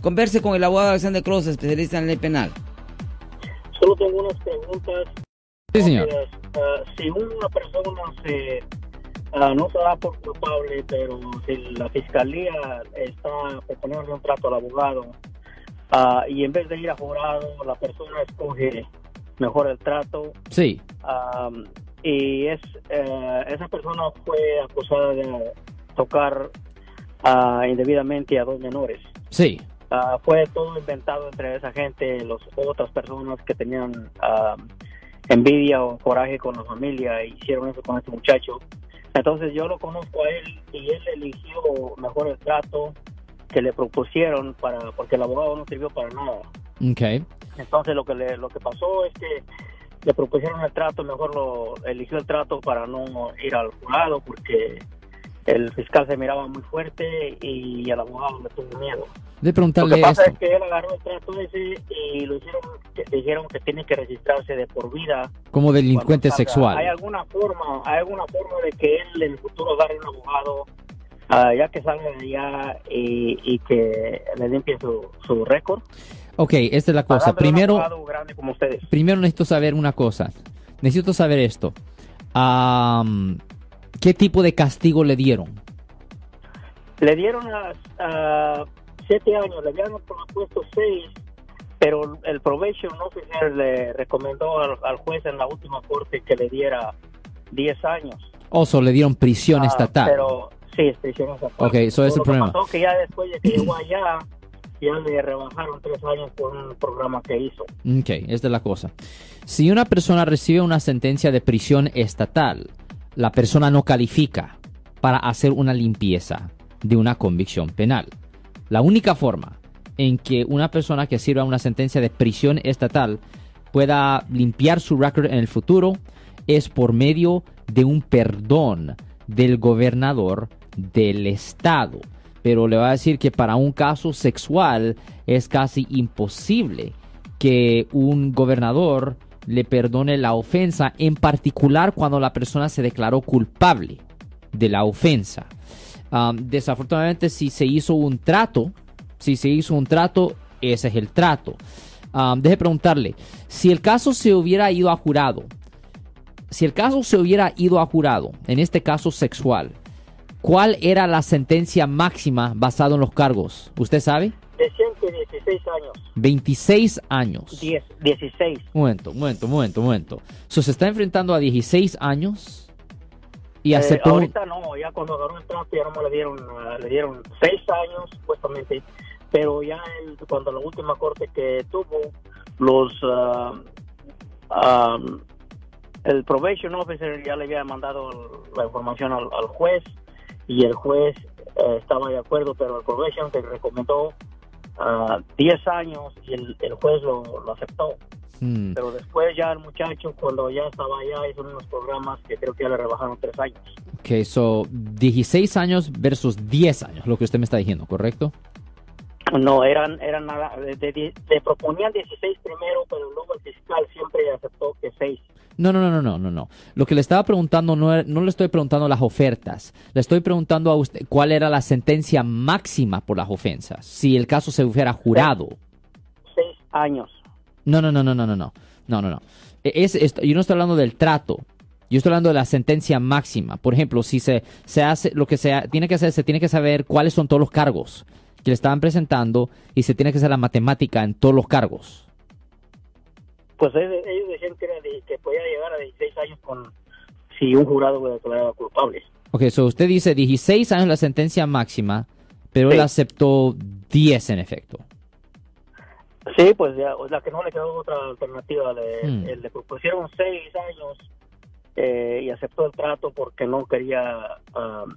Converse con el abogado Alexander Cross, especialista en ley penal. Solo tengo unas preguntas. Sí, señor. Uh, si una persona se uh, no se da por culpable, pero si la fiscalía está proponiendo un trato al abogado uh, y en vez de ir a jurado, la persona escoge mejor el trato. Sí. Um, y es eh, esa persona fue acusada de tocar indebidamente a dos menores. Sí. Ah, fue todo inventado entre esa gente, los otras personas que tenían ah, envidia o coraje con la familia e hicieron eso con este muchacho. Entonces yo lo conozco a él y él eligió mejor el trato que le propusieron para porque el abogado no sirvió para nada. Okay. Entonces lo que le, lo que pasó es que le propusieron el trato, mejor lo eligió el trato para no ir al jurado porque el fiscal se miraba muy fuerte y el abogado le tuvo miedo. De preguntarle Lo que pasa esto. es que él agarró el trato ese y lo hicieron, que dijeron que tiene que registrarse de por vida. Como delincuente sexual. ¿Hay alguna forma, hay alguna forma de que él en el futuro agarre un abogado ah, ya que salga de allá y, y que le limpie su, su récord? Ok, esta es la cosa. Primero, como primero necesito saber una cosa. Necesito saber esto. ¿Qué tipo de castigo le dieron? Le dieron a, a siete años, le habían propuesto seis, pero el probation officer le recomendó al, al juez en la última corte que le diera diez años. Oso, le dieron prisión Ah, estatal. Pero sí, es prisión estatal. Ok, eso es el problema. pasó que ya después de que llegó allá, ya le rebajaron tres años por un programa que hizo. Ok, esta es la cosa. Si una persona recibe una sentencia de prisión estatal, la persona no califica para hacer una limpieza de una convicción penal. La única forma en que una persona que sirva una sentencia de prisión estatal pueda limpiar su récord en el futuro es por medio de un perdón del gobernador del estado. Pero le va a decir que para un caso sexual es casi imposible que un gobernador le perdone la ofensa, en particular cuando la persona se declaró culpable de la ofensa. Um, desafortunadamente, si se hizo un trato, si se hizo un trato, ese es el trato. Um, deje preguntarle, si el caso se hubiera ido a jurado, si el caso se hubiera ido a jurado, en este caso sexual, ¿cuál era la sentencia máxima basada en los cargos? ¿Usted sabe? Decían que 16 años. 26 años. 10, 16. Un momento, un momento, un momento, un momento. So, se está enfrentando a 16 años y Eh, aceptó. un- ahorita no, ya cuando agarró el trato ya no le dieron, ah, le dieron seis años supuestamente, pero ya él, cuando la última corte que tuvo, los ah, ah, el probation officer ya le había mandado la información al, al juez y el juez eh, estaba de acuerdo, pero el probation te recomendó ah, 10 años y el, el juez lo, lo aceptó. Hmm. Pero después ya el muchacho, cuando ya estaba allá, hizo unos programas que creo que ya le rebajaron tres años. Ok, so 16 años versus 10 años, lo que usted me está diciendo, ¿correcto? No, eran, eran nada, le proponían 16 primero, pero luego el fiscal siempre aceptó que 6. No, no, no, no, no, no, no. Lo que le estaba preguntando no, no le estoy preguntando las ofertas. Le estoy preguntando a usted cuál era la sentencia máxima por las ofensas. Si el caso se hubiera jurado. 6 años. No, no, no, no, no, no, no. No, no, no. E- Es, es- yo no estoy hablando del trato. Yo estoy hablando de la sentencia máxima. Por ejemplo, si se, se hace lo que se tiene que hacer, se tiene que saber cuáles son todos los cargos que le estaban presentando y se tiene que hacer la matemática en todos los cargos. Pues ellos, ellos decían que, era de- que podía llegar a 16 años con si un jurado lo declaraba culpable. Ok, so usted dice 16 años la sentencia máxima, pero Sí. él aceptó 10 en efecto. Sí, pues ya, o sea que no le quedó otra alternativa. Le, Hmm. le propusieron 6 años eh, y aceptó el trato porque no quería.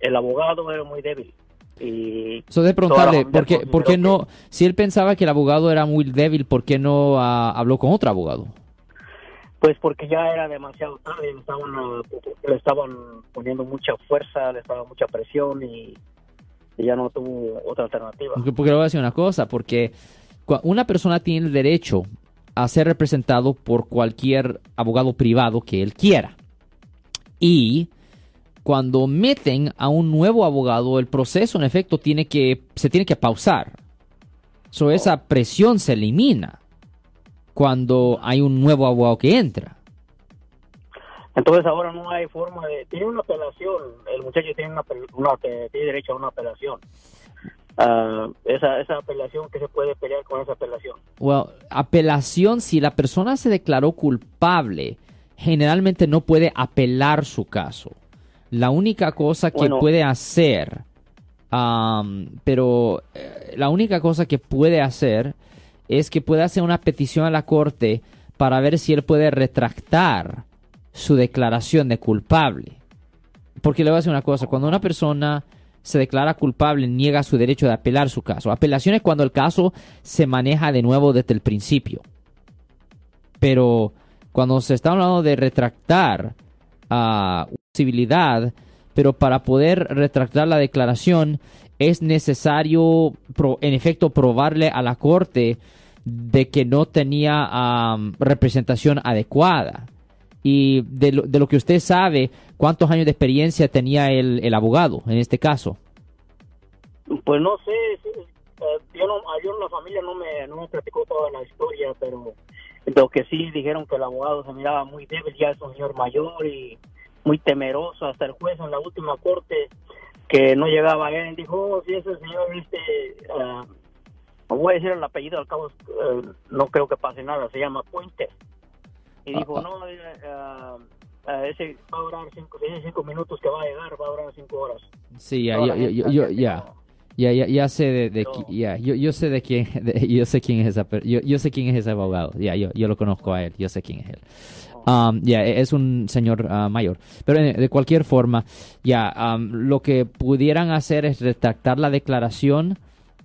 el abogado era muy débil. Y So de preguntarle, ¿por qué, familia por qué consideró no, si él pensaba que el abogado era muy débil, ¿por qué no ah, habló con otro abogado? Pues porque ya era demasiado tarde, le estaban, ah, le estaban poniendo mucha fuerza, le estaba mucha presión y, y ya no tuvo otra alternativa. Porque, porque le voy a decir una cosa, porque una persona tiene el derecho a ser representado por cualquier abogado privado que él quiera. Y cuando meten a un nuevo abogado, el proceso en efecto tiene que, se tiene que pausar. So, esa presión se elimina cuando hay un nuevo abogado que entra. Entonces ahora no hay forma de... Tiene una apelación, el muchacho tiene, una, una tiene derecho a una apelación. Uh, esa, esa apelación que se puede pelear con esa apelación. Well, apelación, si la persona se declaró culpable, generalmente no puede apelar su caso. La única cosa que puede hacer, um, pero eh, la única cosa que puede hacer es que puede hacer una petición a la corte para ver si él puede retractar su declaración de culpable. Porque le voy a decir una cosa, cuando una persona se declara culpable, niega su derecho de apelar su caso. Apelación es cuando el caso se maneja de nuevo desde el principio. Pero cuando se está hablando de retractar a uh, posibilidad, pero para poder retractar la declaración es necesario, en efecto, probarle a la corte de que no tenía representación adecuada. Y de lo, de lo, que usted sabe, ¿cuántos años de experiencia tenía el, el abogado en este caso? Pues no sé, eh, yo, no, yo la familia no me, no me platicó toda la historia, pero lo que sí dijeron que el abogado se miraba muy débil, ya es un señor mayor y muy temeroso, hasta el juez en la última corte que no llegaba a él, dijo, oh, si ese señor, este, uh, voy a decir el apellido, al cabo uh, no creo que pase nada, se llama Puente. Y dijo, ah, ah. no, uh, ese va a durar cinco, cinco minutos que va a llegar, va a durar cinco horas. Sí, ya, yo, yo, ya. Ya, ya, ya sé de, de ya, yo, yo sé de quién, yo sé quién es esa, yo, yo sé quién es ese abogado, ya, yo, yo lo conozco a él, yo sé quién es él. Um, ya, e, es un señor uh, mayor. Pero de cualquier forma, ya, um, lo que pudieran hacer es retractar la declaración.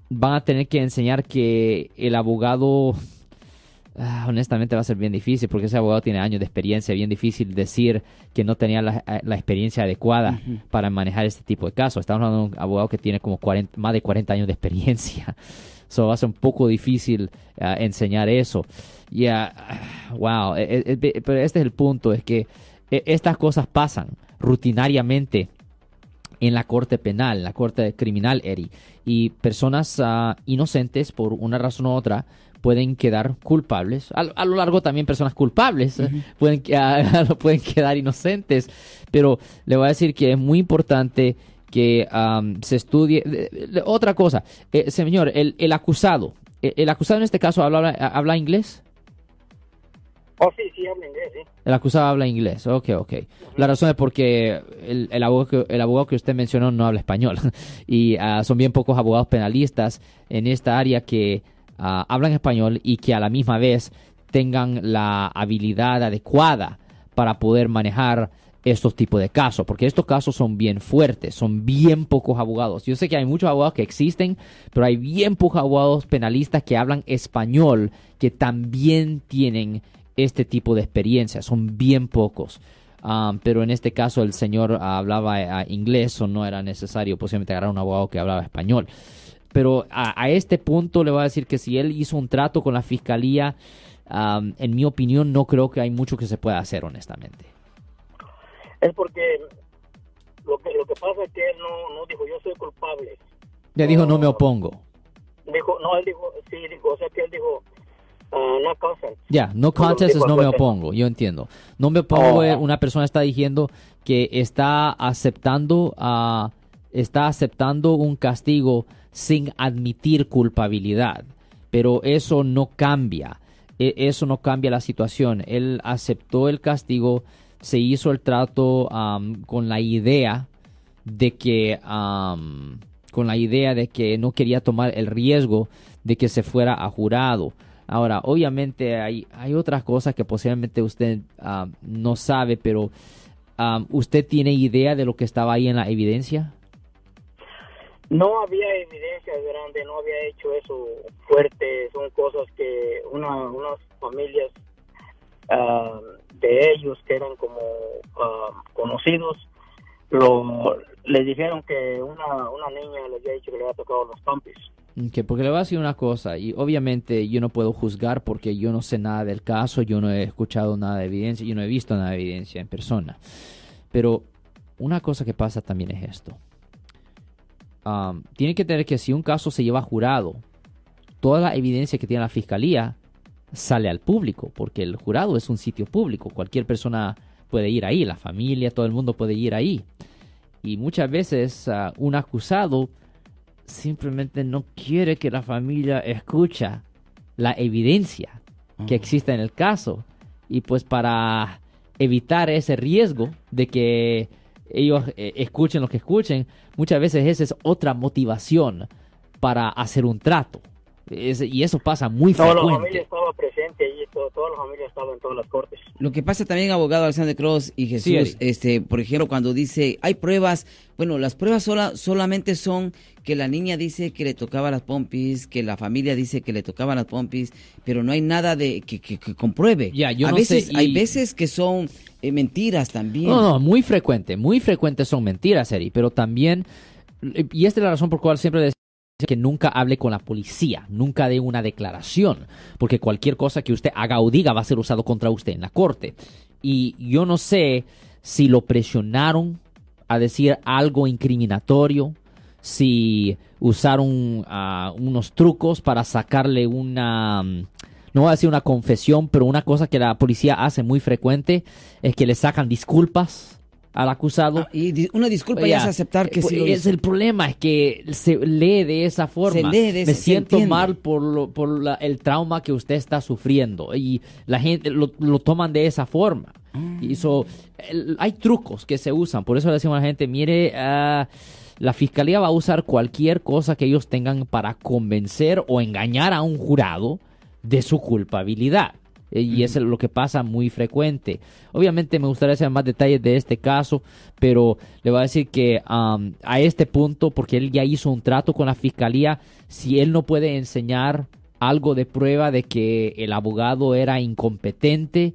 Van a tener que enseñar que el abogado, ah, honestamente, va a ser bien difícil porque ese abogado tiene años de experiencia. Bien difícil decir que no tenía la, eh, experiencia adecuada para manejar este tipo de casos. Estamos hablando de un abogado que tiene como 40, más de 40 años de experiencia. So va a ser un poco difícil uh, enseñar eso. Ya, wow, e, e, e, pero este es el punto, es que estas cosas pasan rutinariamente en la corte penal, en la corte criminal, Eri, y personas uh, inocentes por una razón u otra pueden quedar culpables. A, lo largo también personas culpables eh, pueden, uh, pueden quedar inocentes, pero le voy a decir que es muy importante que se estudie. Otra cosa, eh, señor, el, el acusado, el, el, acusado en este caso habla, habla inglés. Oh, sí, sí, habla inglés, sí. El acusado habla inglés, ok, ok. La razón es porque el, el, abogado que, el abogado que usted mencionó no habla español y ah, son bien pocos abogados penalistas en esta área que uh, hablan español y que a la misma vez tengan la habilidad adecuada para poder manejar estos tipos de casos, porque estos casos son bien fuertes, son bien pocos abogados. Yo sé que hay muchos abogados que existen, pero hay bien pocos abogados penalistas que hablan español que también tienen este tipo de experiencia, son bien pocos. Um, pero en este caso el señor hablaba eh, inglés o no era necesario posiblemente agarrar un abogado que hablaba español. Pero a, este punto le voy a decir que si él hizo un trato con la fiscalía, um, en mi opinión no creo que hay mucho que se pueda hacer honestamente es porque lo que, lo que pasa es que él no, no dijo yo soy culpable. Ya dijo no me opongo. Dijo, no, él dijo, sí, dijo, o sea que él dijo, uh, no contest. Ya, no contest es no me opongo, yo entiendo. No me opongo, oh. una persona está diciendo que está aceptando, uh, está aceptando un castigo sin admitir culpabilidad, pero eso no cambia, e, eso no cambia la situación. Él aceptó el castigo se hizo el trato con la idea de que con la idea de que no quería tomar el riesgo de que se fuera a jurado. Ahora, obviamente hay, hay otras cosas que posiblemente usted no sabe, pero ¿usted tiene idea de lo que estaba ahí en la evidencia? No había evidencia grande, no había hecho eso fuerte, son cosas que una, unas familias de ellos que eran como ah, conocidos, lo, les dijeron que una, una niña les había dicho que le había tocado los pampis. Que porque le voy a decir una cosa, y obviamente yo no puedo juzgar porque yo no sé nada del caso, yo no he escuchado nada de evidencia, yo no he visto nada de evidencia en persona. Pero una cosa que pasa también es esto. Tiene que tener que si un caso se lleva jurado, toda la evidencia que tiene la fiscalía sale al público, porque el jurado es un sitio público, cualquier persona puede ir ahí, la familia, todo el mundo puede ir ahí. Y muchas veces ah, un acusado simplemente no quiere que la familia escucha la evidencia que existe en el caso. Y pues para evitar ese riesgo de que ellos eh, escuchen lo que escuchen, muchas veces esa es otra motivación para hacer un trato. Y eso pasa muy Toda frecuente. la familia estaba presente allí, todo- toda la familia estaba en todas las cortes. Lo que pasa también, abogado Alexander Cross y Jesús, Sí, este, por ejemplo, cuando dice, hay pruebas, bueno, las pruebas sola, solamente son que la niña dice que le tocaba las pompis, que la familia dice que le tocaban las pompis, pero no hay nada de que, que- que compruebe. Ya, yo A no veces, sé, y- Hay veces que son eh, mentiras también. No, no, muy frecuente, muy frecuente son mentiras, Eri, pero también, y esta es la razón por la cual siempre decimos que nunca hable con la policía, nunca dé una declaración, porque cualquier cosa que usted haga o diga va a ser usado contra usted en la corte. Y yo no sé si lo presionaron a decir algo incriminatorio, si usaron ah, unos trucos para sacarle una, mm, no voy a decir una confesión, pero una cosa que la policía hace muy frecuente es que le sacan disculpas al acusado. Ah, y una disculpa ya Ya, es aceptar que eh, sí lo es hizo. el problema es que se lee de esa forma. lee de Me ese- se siento mal por, lo- por la- el trauma que usted está sufriendo y la gente lo, lo toman de esa forma. Ah. Y so, el- hay trucos que se usan, por eso le decimos a la gente, mire, ah, la fiscalía va a usar cualquier cosa que ellos tengan para convencer o engañar a un jurado de su culpabilidad. Eh, Y es lo que pasa muy frecuente. Obviamente me gustaría saber más detalles de este caso, pero le voy a decir que am, a este punto, porque él ya hizo un trato con la fiscalía, si él no puede enseñar algo de prueba de que el abogado era incompetente,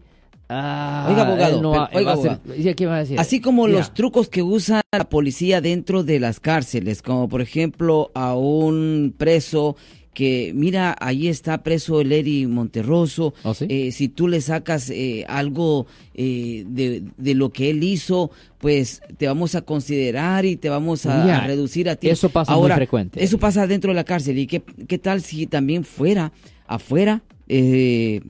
ah, Oiga, abogado, no pero- oiga, ser- abogado. ¿Sí, ¿qué va a decir? Así como los trucos que usa la policía dentro de las cárceles, como por ejemplo a un preso que, mira, ahí está preso el Eri Monterroso, ¿Oh, sí? eh, si tú le sacas eh, algo eh, de, de lo que él hizo, pues te vamos a considerar y te vamos a, reducir a ti. eso pasa muy Ahora, frecuente. Eso pasa dentro de la cárcel. ¿Y qué, qué tal si también fuera, afuera, eh,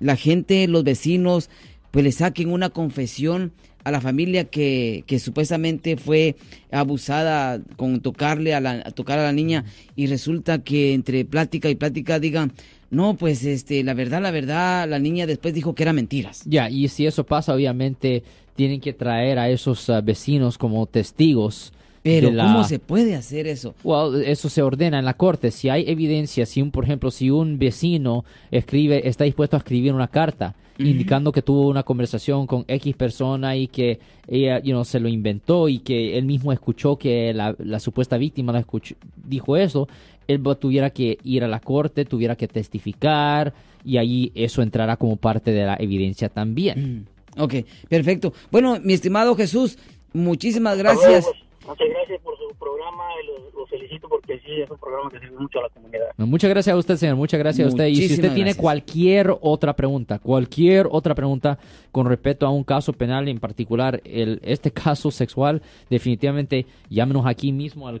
la gente, los vecinos, pues le saquen una confesión a la familia que, que supuestamente fue abusada con tocarle a, la, a tocar a la niña y resulta que entre plática y plática digan, no, pues este, la verdad, la verdad, la niña después dijo que eran mentiras. Ya, y si eso pasa, obviamente tienen que traer a esos ah, vecinos como testigos. Pero la- ¿cómo se puede hacer eso? Well, eso se ordena en la corte. Si hay evidencia, si un, por ejemplo, si un vecino escribe, está dispuesto a escribir una carta indicando que tuvo una conversación con X persona y que ella, you know, se lo inventó y que él mismo escuchó que la, la supuesta víctima la escuchó- dijo eso, él tuviera que ir a la corte, tuviera que testificar y ahí eso entrará como parte de la evidencia también. Ok, perfecto. Bueno, mi estimado Jesús, muchísimas gracias. Muchas gracias por su programa y lo, lo felicito porque sí es un programa que sirve mucho a la comunidad. Muchas gracias a usted, señor. Muchas gracias a usted. Y si usted tiene cualquier otra pregunta, cualquier otra pregunta con respecto a un caso penal, en particular el, este caso sexual, definitivamente llámenos aquí mismo al